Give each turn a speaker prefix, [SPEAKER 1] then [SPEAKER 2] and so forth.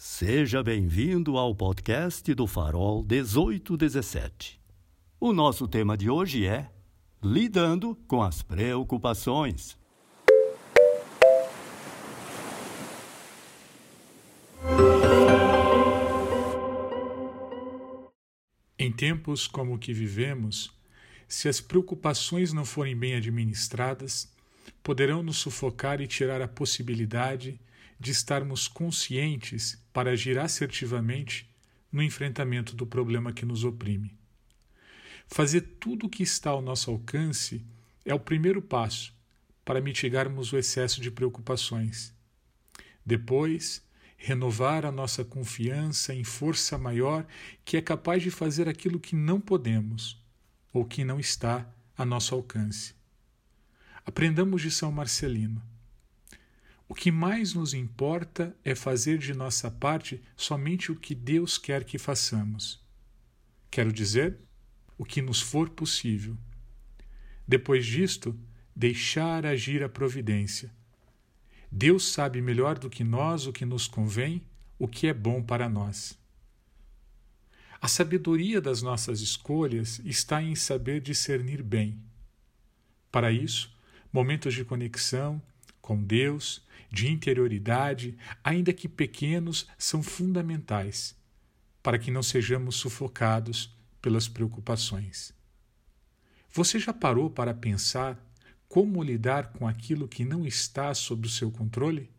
[SPEAKER 1] Seja bem-vindo ao podcast do Farol 1817. O nosso tema de hoje é Lidando com as Preocupações.
[SPEAKER 2] Em tempos como o que vivemos, se as preocupações não forem bem administradas, poderão nos sufocar e tirar a possibilidade de estarmos conscientes para agir assertivamente no enfrentamento do problema que nos oprime. Fazer tudo o que está ao nosso alcance é o primeiro passo para mitigarmos o excesso de preocupações. Depois, renovar a nossa confiança em força maior que é capaz de fazer aquilo que não podemos ou que não está a nosso alcance. Aprendamos de São Marcelino. O que mais nos importa é fazer de nossa parte somente o que Deus quer que façamos. Quero dizer, o que nos for possível. Depois disto, deixar agir a providência. Deus sabe melhor do que nós o que nos convém, o que é bom para nós. A sabedoria das nossas escolhas está em saber discernir bem. Para isso, momentos de conexão com Deus, de interioridade, ainda que pequenos, são fundamentais para que não sejamos sufocados pelas preocupações. Você já parou para pensar como lidar com aquilo que não está sob o seu controle?